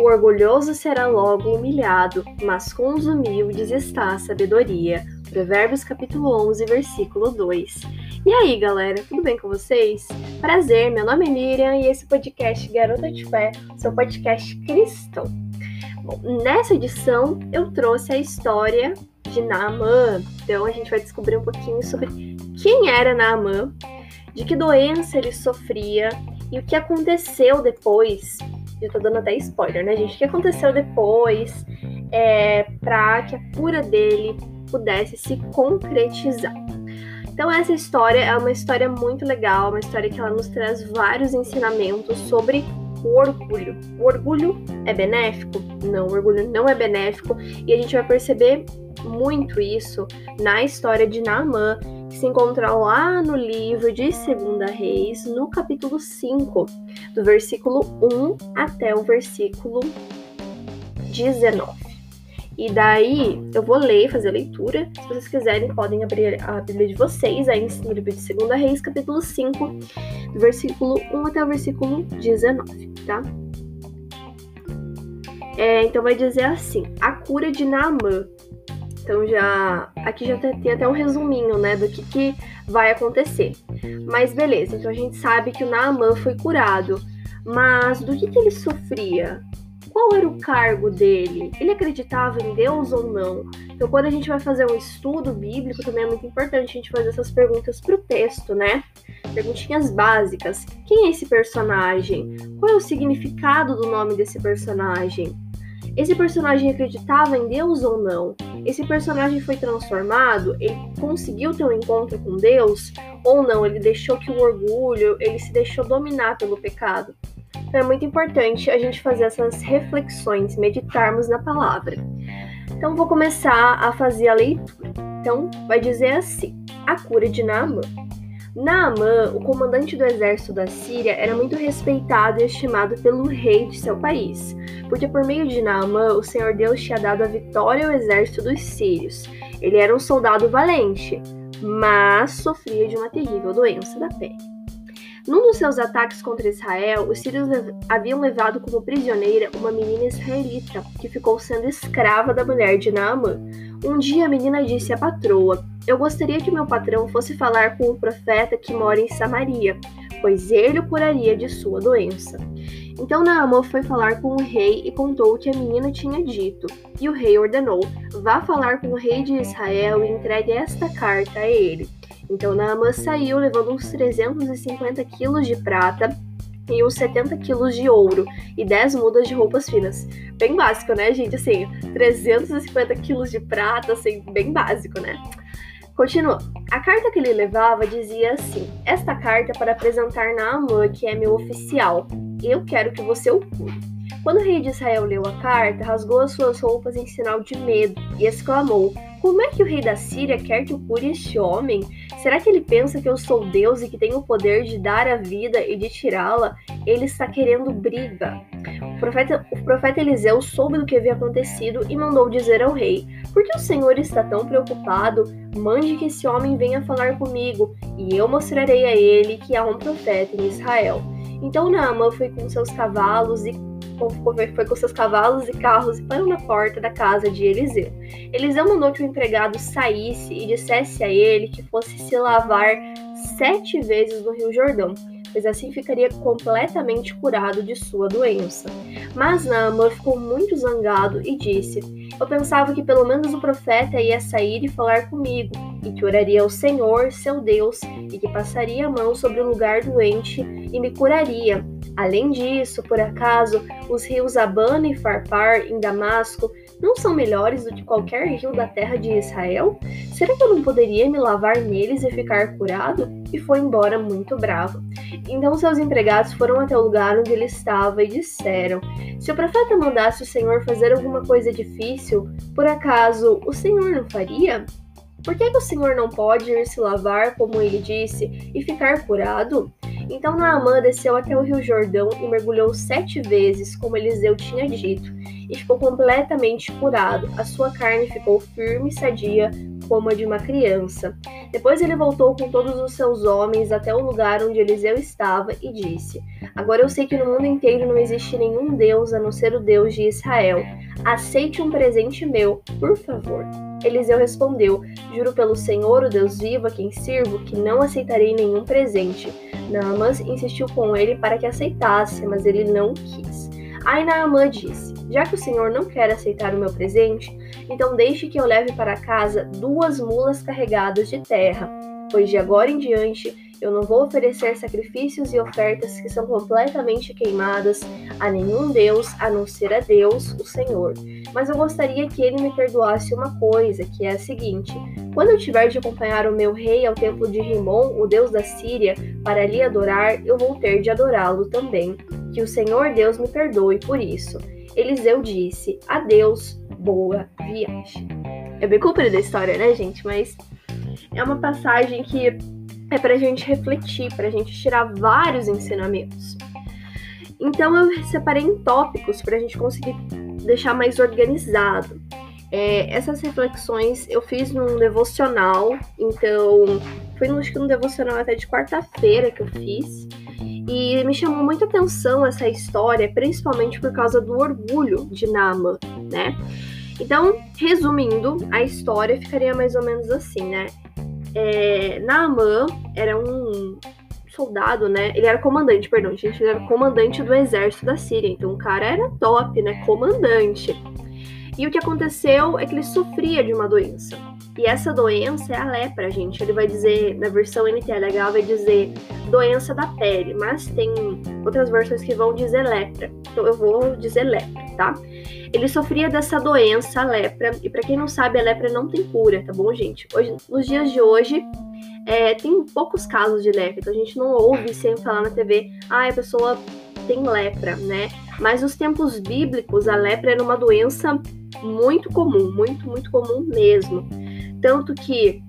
O orgulhoso será logo humilhado, mas com os humildes está a sabedoria. Provérbios capítulo 11, versículo 2. E aí, galera, tudo bem com vocês? Prazer, meu nome é Miriam e esse podcast Garota de Fé, seu podcast cristão. Bom, nessa edição eu trouxe a história de Naamã. Então a gente vai descobrir um pouquinho sobre quem era Naamã, de que doença ele sofria e o que aconteceu depois eu tô dando até spoiler, né, gente? O que aconteceu depois é, para que a cura dele pudesse se concretizar. Então essa história é uma história muito legal, uma história que ela nos traz vários ensinamentos sobre o orgulho. O orgulho é benéfico? Não, o orgulho não é benéfico e a gente vai perceber muito isso na história de Naamã, que se encontra lá no livro de 2 Reis, no capítulo 5, do versículo 1 até o versículo 19. E daí eu vou ler, fazer a leitura. Se vocês quiserem, podem abrir a Bíblia de vocês aí no livro de 2 Reis, capítulo 5, do versículo 1 até o versículo 19, tá? É, então vai dizer assim: a cura de Naamã. Então já aqui já tem até um resuminho, né, do que, que vai acontecer. Mas beleza, então a gente sabe que o Naamã foi curado, mas do que, que ele sofria? Qual era o cargo dele? Ele acreditava em Deus ou não? Então, quando a gente vai fazer um estudo bíblico, também é muito importante a gente fazer essas perguntas para o texto, né? Perguntinhas básicas. Quem é esse personagem? Qual é o significado do nome desse personagem? Esse personagem acreditava em Deus ou não? Esse personagem foi transformado? Ele conseguiu ter um encontro com Deus ou não? Ele deixou que o orgulho, ele se deixou dominar pelo pecado? Então é muito importante a gente fazer essas reflexões, meditarmos na palavra. Então vou começar a fazer a leitura. Então vai dizer assim: a cura de Naamã. Naamã, o comandante do exército da Síria, era muito respeitado e estimado pelo rei de seu país, porque por meio de Naamã o Senhor Deus tinha dado a vitória ao exército dos sírios. Ele era um soldado valente, mas sofria de uma terrível doença da pele. Num dos seus ataques contra Israel, os sírios haviam levado como prisioneira uma menina israelita que ficou sendo escrava da mulher de Naamã. Um dia a menina disse à patroa: Eu gostaria que meu patrão fosse falar com o profeta que mora em Samaria, pois ele o curaria de sua doença. Então Naamã foi falar com o rei e contou o que a menina tinha dito. E o rei ordenou: Vá falar com o rei de Israel e entregue esta carta a ele. Então Naamã saiu levando uns 350 quilos de prata e uns 70 quilos de ouro e 10 mudas de roupas finas. Bem básico, né, gente? Assim, 350 quilos de prata, assim, bem básico, né? Continua. A carta que ele levava dizia assim: Esta carta é para apresentar Naamã, que é meu oficial. Eu quero que você o cure. Quando o rei de Israel leu a carta, rasgou as suas roupas em sinal de medo e exclamou: Como é que o rei da Síria quer que eu cure este homem? Será que ele pensa que eu sou Deus e que tenho o poder de dar a vida e de tirá-la? Ele está querendo briga. O profeta, o profeta Eliseu soube do que havia acontecido e mandou dizer ao rei: Por que o Senhor está tão preocupado? Mande que esse homem venha falar comigo, e eu mostrarei a ele que há um profeta em Israel. Então Naamã foi com seus cavalos e foi com seus cavalos e carros e parou na porta da casa de Eliseu. Eliseu mandou que o empregado saísse e dissesse a ele que fosse se lavar sete vezes no Rio Jordão, pois assim ficaria completamente curado de sua doença. Mas Naamã ficou muito zangado e disse: Eu pensava que pelo menos o profeta ia sair e falar comigo, e que oraria ao Senhor, seu Deus, e que passaria a mão sobre o lugar doente e me curaria. Além disso, por acaso, os rios Abana e Farpar, em Damasco, não são melhores do que qualquer rio da terra de Israel? Será que eu não poderia me lavar neles e ficar curado? E foi embora muito bravo. Então seus empregados foram até o lugar onde ele estava e disseram: Se o profeta mandasse o Senhor fazer alguma coisa difícil, por acaso o Senhor não faria? Por que, que o Senhor não pode ir se lavar, como ele disse, e ficar curado? Então Naamã desceu até o rio Jordão e mergulhou sete vezes, como Eliseu tinha dito, e ficou completamente curado. A sua carne ficou firme e sadia, como a de uma criança. Depois ele voltou com todos os seus homens até o lugar onde Eliseu estava e disse: Agora eu sei que no mundo inteiro não existe nenhum Deus a não ser o Deus de Israel. Aceite um presente meu, por favor. Eliseu respondeu: Juro pelo Senhor, o Deus vivo, a quem sirvo, que não aceitarei nenhum presente. Naamas insistiu com ele para que aceitasse, mas ele não quis. Aí Naamã disse: Já que o Senhor não quer aceitar o meu presente, então deixe que eu leve para casa duas mulas carregadas de terra, pois de agora em diante eu não vou oferecer sacrifícios e ofertas que são completamente queimadas a nenhum Deus a não ser a Deus, o Senhor. Mas eu gostaria que ele me perdoasse uma coisa, que é a seguinte: quando eu tiver de acompanhar o meu rei ao templo de Rimon, o Deus da Síria, para lhe adorar, eu vou ter de adorá-lo também. Que o Senhor Deus me perdoe por isso. Eliseu disse: Adeus, boa viagem. É bem comprida a história, né, gente? Mas é uma passagem que é para a gente refletir, para a gente tirar vários ensinamentos. Então eu separei em tópicos para a gente conseguir deixar mais organizado. É, essas reflexões eu fiz num devocional, então foi no, acho que num devocional até de quarta-feira que eu fiz. E me chamou muita atenção essa história, principalmente por causa do orgulho de Nama, né? Então, resumindo, a história ficaria mais ou menos assim, né? É, Naaman era um soldado, né? Ele era comandante, perdão, gente. Ele era comandante do exército da Síria. Então o cara era top, né? Comandante. E o que aconteceu é que ele sofria de uma doença. E essa doença é a lepra, gente. Ele vai dizer, na versão NTLH, vai dizer doença da pele, mas tem outras versões que vão dizer lepra. Então eu vou dizer lepra, tá? Ele sofria dessa doença, a lepra, e para quem não sabe, a lepra não tem cura, tá bom, gente? Hoje, nos dias de hoje, é, tem poucos casos de lepra, então a gente não ouve sempre falar na TV, ah, a pessoa tem lepra, né? Mas nos tempos bíblicos, a lepra era uma doença muito comum, muito, muito comum mesmo. Tanto que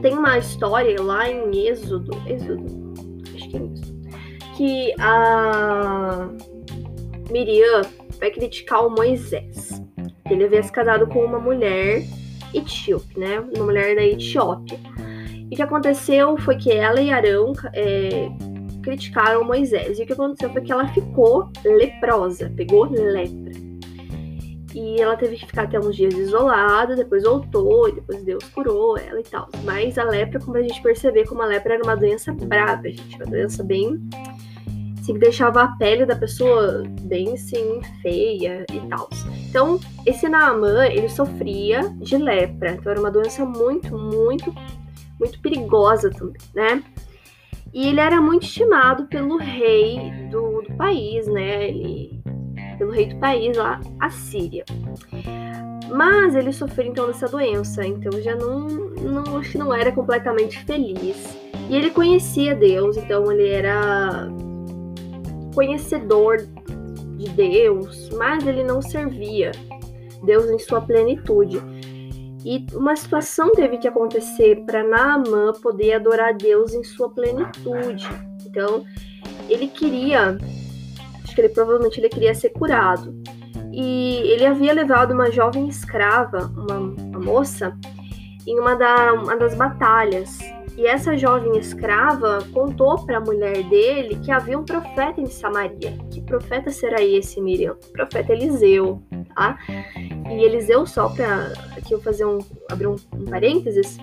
tem uma história lá em Êxodo, Êxodo, acho que é isso, que a Miriam vai criticar o Moisés. Ele havia se casado com uma mulher etíope, né? Uma mulher da Etiópia. E o que aconteceu foi que ela e Arão é, criticaram Moisés. E o que aconteceu foi que ela ficou leprosa, pegou lepra. E ela teve que ficar até uns dias isolada, depois voltou, e depois Deus curou ela e tal. Mas a lepra, como a gente perceber, como a lepra era uma doença brava, gente, uma doença bem assim, que deixava a pele da pessoa bem assim, feia e tal. Então, esse Naaman, ele sofria de lepra, então era uma doença muito, muito, muito perigosa também, né? E ele era muito estimado pelo rei do, do país, né? Ele, pelo rei do país lá, a Síria. Mas ele sofreu então dessa doença, então já não, não não era completamente feliz. E ele conhecia Deus, então ele era conhecedor de Deus, mas ele não servia Deus em sua plenitude. E uma situação teve que acontecer para Naamã poder adorar Deus em sua plenitude. Então, ele queria, acho que ele provavelmente ele queria ser curado. E ele havia levado uma jovem escrava, uma, uma moça, em uma, da, uma das batalhas. E essa jovem escrava contou para a mulher dele que havia um profeta em Samaria. Que profeta será esse, Miriam? O profeta Eliseu, tá? E Eliseu, só para aqui eu fazer um abrir um, um parênteses,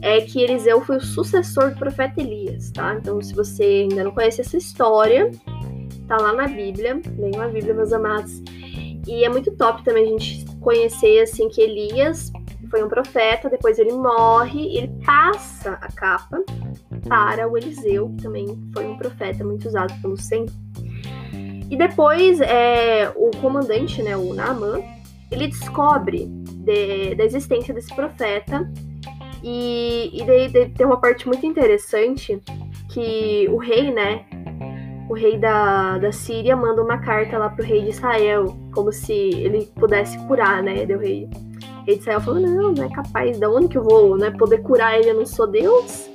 é que Eliseu foi o sucessor do profeta Elias, tá? Então, se você ainda não conhece essa história, tá lá na Bíblia, leiam a Bíblia, meus amados. E é muito top também a gente conhecer assim que Elias foi um profeta, depois ele morre ele passa a capa para o Eliseu, que também foi um profeta muito usado pelo Senhor. E depois é, o comandante, né, o Naaman, ele descobre de, da existência desse profeta e, e daí, daí tem uma parte muito interessante que o rei, né, o rei da, da Síria manda uma carta lá pro rei de Israel, como se ele pudesse curar, né, o rei e Israel falou: não, não é capaz, da onde que eu vou né, poder curar ele? Eu não sou Deus.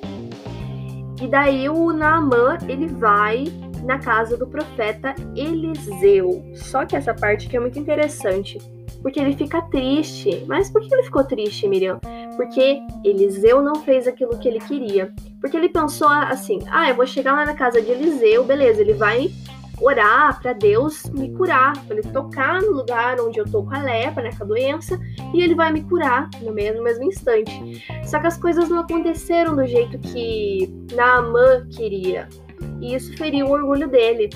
E daí o Naamã ele vai na casa do profeta Eliseu. Só que essa parte aqui é muito interessante. Porque ele fica triste. Mas por que ele ficou triste, Miriam? Porque Eliseu não fez aquilo que ele queria. Porque ele pensou assim: ah, eu vou chegar lá na casa de Eliseu, beleza, ele vai orar para Deus me curar, para ele tocar no lugar onde eu tô com a lepra, né, com a doença, e ele vai me curar no mesmo, no mesmo instante. Só que as coisas não aconteceram do jeito que Naamã queria. E isso feriu o orgulho dele.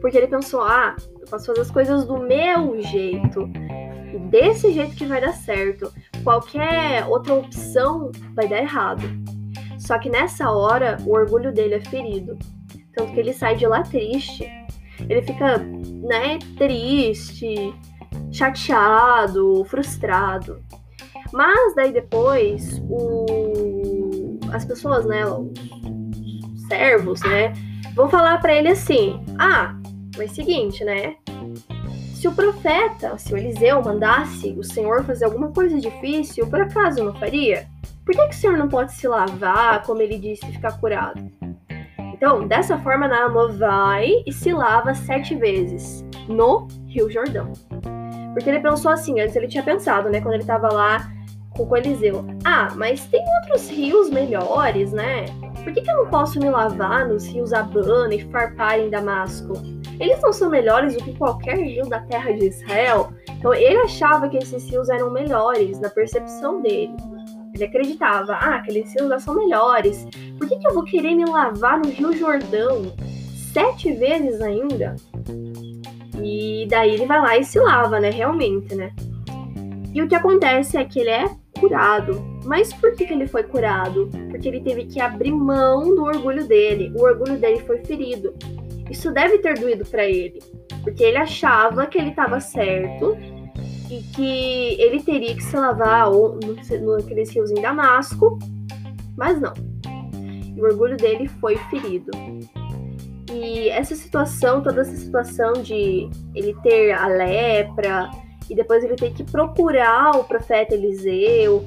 Porque ele pensou: ah, eu posso fazer as coisas do meu jeito. E desse jeito que vai dar certo. Qualquer outra opção vai dar errado. Só que nessa hora, o orgulho dele é ferido. Tanto que ele sai de lá triste. Ele fica, né, triste, chateado, frustrado. Mas daí depois, o... as pessoas, né, os servos, né, vão falar para ele assim: "Ah, mas seguinte, né? Se o profeta, se o Eliseu mandasse o Senhor fazer alguma coisa difícil, por acaso não faria? Por que, que o Senhor não pode se lavar, como ele disse, e ficar curado? Então, dessa forma, Naamã vai e se lava sete vezes no Rio Jordão. Porque ele pensou assim, antes ele tinha pensado, né, quando ele estava lá com o Eliseu. Ah, mas tem outros rios melhores, né? Por que, que eu não posso me lavar nos rios Abana e Farpar em Damasco? Eles não são melhores do que qualquer rio da terra de Israel. Então ele achava que esses rios eram melhores na percepção dele. Ele acreditava, ah, aqueles rios são melhores. Por que, que eu vou querer me lavar no Rio Jordão sete vezes ainda? E daí ele vai lá e se lava, né? Realmente, né? E o que acontece é que ele é curado. Mas por que, que ele foi curado? Porque ele teve que abrir mão do orgulho dele. O orgulho dele foi ferido. Isso deve ter doído para ele, porque ele achava que ele estava certo e que ele teria que se lavar ou no, naqueles rios em Damasco, mas não. E o orgulho dele foi ferido. E essa situação, toda essa situação de ele ter a lepra e depois ele ter que procurar o profeta Eliseu,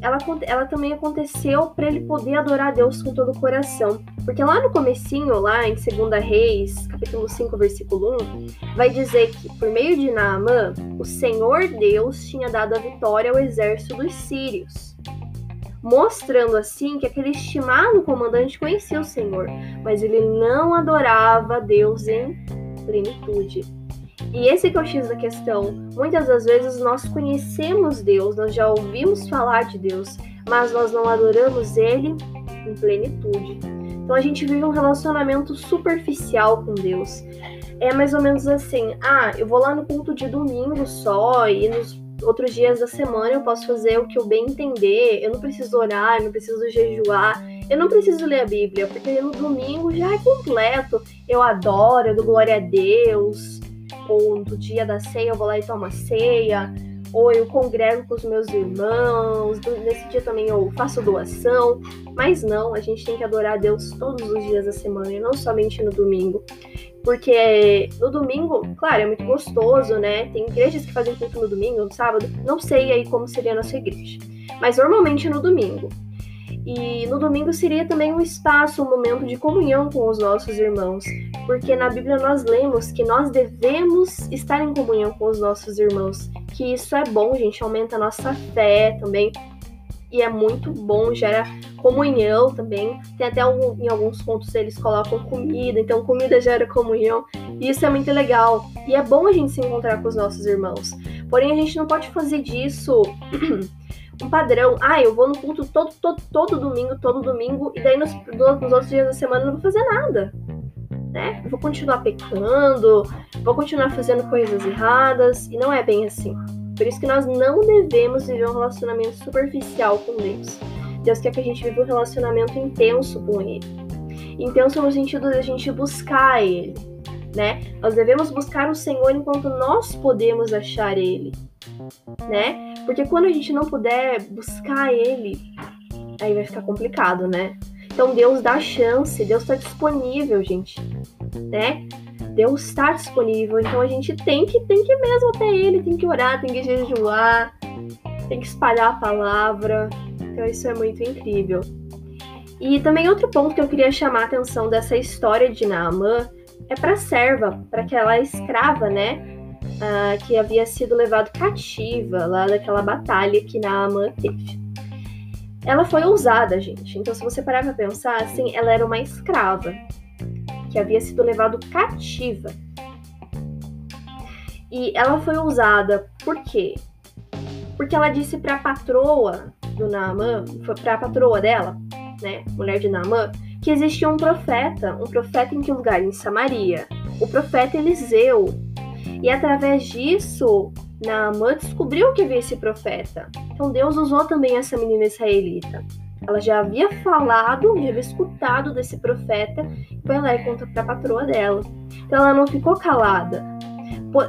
ela, ela também aconteceu para ele poder adorar Deus com todo o coração. Porque lá no comecinho, lá em 2 Reis, capítulo 5, versículo 1, vai dizer que por meio de Naamã, o Senhor Deus tinha dado a vitória ao exército dos sírios. Mostrando assim que aquele estimado comandante conhecia o Senhor, mas ele não adorava Deus em plenitude. E esse que é o X da questão. Muitas das vezes nós conhecemos Deus, nós já ouvimos falar de Deus, mas nós não adoramos Ele em plenitude. Então a gente vive um relacionamento superficial com Deus. É mais ou menos assim: ah, eu vou lá no culto de domingo só e nos outros dias da semana eu posso fazer o que eu bem entender. Eu não preciso orar, eu não preciso jejuar, eu não preciso ler a Bíblia, porque no domingo já é completo. Eu adoro, eu dou glória a Deus ou do dia da ceia eu vou lá e tomo a ceia, ou eu congrego com os meus irmãos, nesse dia também eu faço doação, mas não, a gente tem que adorar a Deus todos os dias da semana e não somente no domingo. Porque no domingo, claro, é muito gostoso, né? Tem igrejas que fazem culto no domingo, no sábado, não sei aí como seria a nossa igreja. Mas normalmente no domingo. E no domingo seria também um espaço, um momento de comunhão com os nossos irmãos, porque na Bíblia nós lemos que nós devemos estar em comunhão com os nossos irmãos, que isso é bom, gente, aumenta a nossa fé também, e é muito bom, gera comunhão também. Tem até algum, em alguns pontos eles colocam comida, então comida gera comunhão, e isso é muito legal. E é bom a gente se encontrar com os nossos irmãos. Porém, a gente não pode fazer disso um padrão. Ah, eu vou no culto todo, todo, todo domingo, todo domingo, e daí nos, nos outros dias da semana eu não vou fazer nada. Né? Eu vou continuar pecando, vou continuar fazendo coisas erradas, e não é bem assim. Por isso que nós não devemos viver um relacionamento superficial com Deus. Deus quer que a gente viva um relacionamento intenso com Ele. Intenso no sentido de a gente buscar Ele, né? Nós devemos buscar o Senhor enquanto nós podemos achar Ele, né? Porque quando a gente não puder buscar ele, aí vai ficar complicado, né? Então Deus dá chance, Deus está disponível, gente, né? Deus está disponível, então a gente tem que tem que mesmo até ele, tem que orar, tem que jejuar, tem que espalhar a palavra. Então isso é muito incrível. E também outro ponto que eu queria chamar a atenção dessa história de Naamã é para serva, para aquela escrava, né? Uh, que havia sido levado cativa lá daquela batalha que Naamã teve. Ela foi ousada, gente. Então, se você parar pra pensar, assim, ela era uma escrava que havia sido levado cativa. E ela foi ousada por quê? Porque ela disse para a patroa do Naamã, para a patroa dela, né, mulher de Naamã, que existia um profeta, um profeta em que lugar? Em Samaria. O profeta Eliseu. E através disso, Naamã descobriu que havia esse profeta. Então Deus usou também essa menina israelita. Ela já havia falado, já havia escutado desse profeta, foi lá e conta para a patroa dela. Então ela não ficou calada.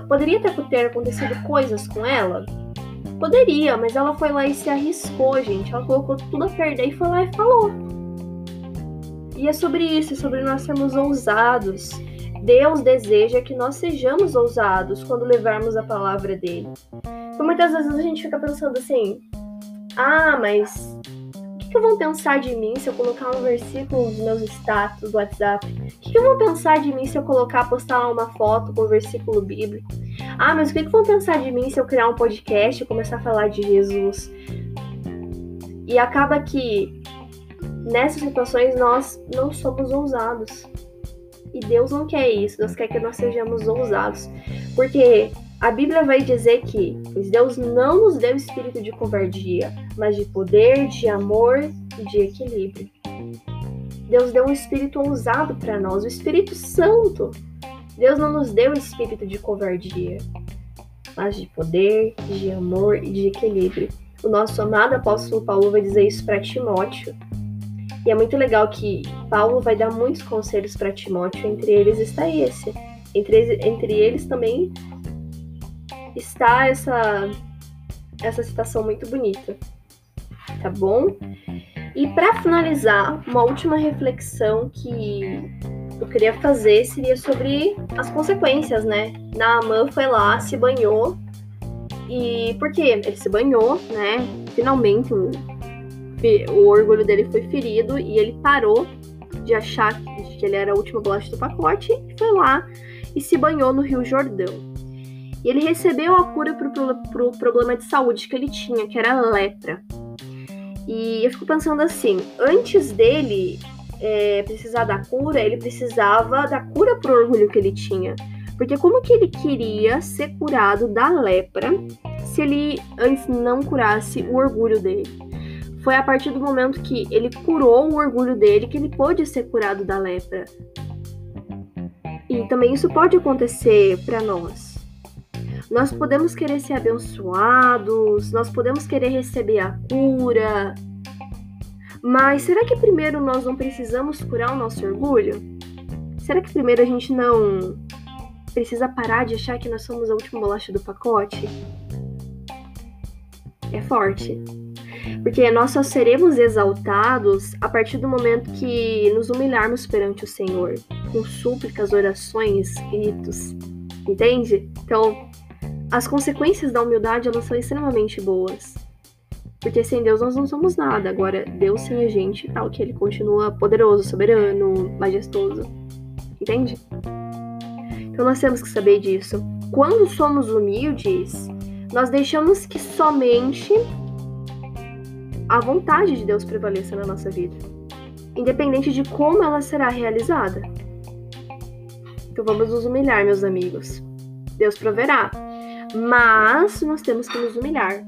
Poderia ter acontecido coisas com ela? Poderia, mas ela foi lá e se arriscou, gente. Ela colocou tudo a perder e foi lá e falou. E é sobre isso, é sobre nós sermos ousados. Deus deseja que nós sejamos ousados quando levarmos a palavra dele. Porque muitas vezes a gente fica pensando assim: ah, mas que, que vão pensar de mim se eu colocar um versículo nos meus status do WhatsApp? O que, que vão pensar de mim se eu colocar, postar uma foto com um versículo bíblico? Ah, mas o que, que vão pensar de mim se eu criar um podcast e começar a falar de Jesus? E acaba que nessas situações nós não somos ousados. E Deus não quer isso, Deus quer que nós sejamos ousados. Porque a Bíblia vai dizer que Deus não nos deu espírito de covardia, mas de poder, de amor e de equilíbrio. Deus deu um espírito ousado para nós, o Espírito Santo. Deus não nos deu espírito de covardia, mas de poder, de amor e de equilíbrio. O nosso amado apóstolo Paulo vai dizer isso para Timóteo. E é muito legal que Paulo vai dar muitos conselhos para Timóteo, entre eles está esse. Entre, entre eles também está essa essa citação muito bonita, tá bom? E para finalizar, uma última reflexão que eu queria fazer seria sobre as consequências, né? Naaman foi lá, se banhou e por quê? Ele se banhou, né? Finalmente o, o orgulho dele foi ferido e ele parou de achar que ele era a última bolacha do pacote e foi lá e se banhou no Rio Jordão. E ele recebeu a cura para o problema de saúde que ele tinha, que era lepra. E eu fico pensando assim, antes dele é, precisar da cura, ele precisava da cura pro orgulho que ele tinha. Porque como que ele queria ser curado da lepra se ele antes não curasse o orgulho dele? Foi a partir do momento que ele curou o orgulho dele que ele pôde ser curado da lepra. E também isso pode acontecer para nós. Nós podemos querer ser abençoados, nós podemos querer receber a cura. Mas será que primeiro nós não precisamos curar o nosso orgulho? Será que primeiro a gente não precisa parar de achar que nós somos a última bolacha do pacote? É forte. Porque nós só seremos exaltados a partir do momento que nos humilharmos perante o Senhor, com súplicas, orações, gritos. Entende? Então, as consequências da humildade elas são extremamente boas. Porque sem Deus nós não somos nada. Agora, Deus sem a gente, tal, que ele continua poderoso, soberano, majestoso. Entende? Então nós temos que saber disso. Quando somos humildes, nós deixamos que somente a vontade de Deus prevaleça na nossa vida, independente de como ela será realizada. Então vamos nos humilhar, meus amigos. Deus proverá. Mas nós temos que nos humilhar.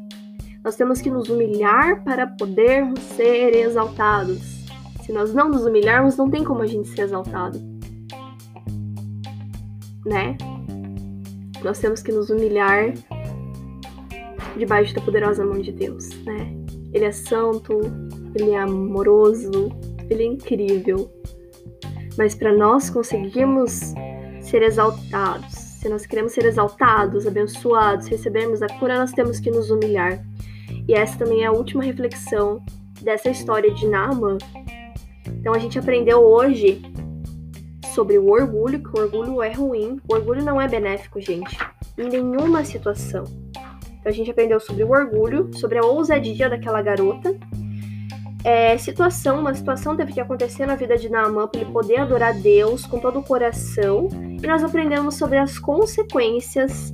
Nós temos que nos humilhar para podermos ser exaltados. Se nós não nos humilharmos, não tem como a gente ser exaltado. Né? Nós temos que nos humilhar debaixo da poderosa mão de Deus, né? Ele é santo, ele é amoroso, ele é incrível. Mas para nós conseguirmos ser exaltados, se nós queremos ser exaltados, abençoados, recebermos a cura, nós temos que nos humilhar. E essa também é a última reflexão dessa história de Naaman. Então a gente aprendeu hoje sobre o orgulho, que o orgulho é ruim. O orgulho não é benéfico, gente, em nenhuma situação. Então a gente aprendeu sobre o orgulho, sobre a ousadia daquela garota é, situação, uma situação teve que acontecer na vida de Naaman para ele poder adorar Deus com todo o coração. E nós aprendemos sobre as consequências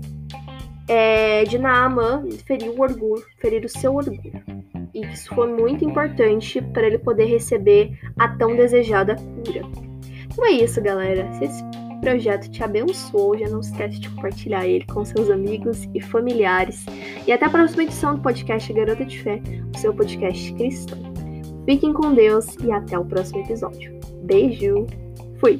é, de Naamã ferir o orgulho, ferir o seu orgulho. E isso foi muito importante para ele poder receber a tão desejada cura. Então é isso, galera. Esse projeto te abençoou, já não esquece de compartilhar ele com seus amigos e familiares. E até a próxima edição do podcast Garota de Fé, o seu podcast cristão. Fiquem com Deus e até o próximo episódio. Beijo! Fui!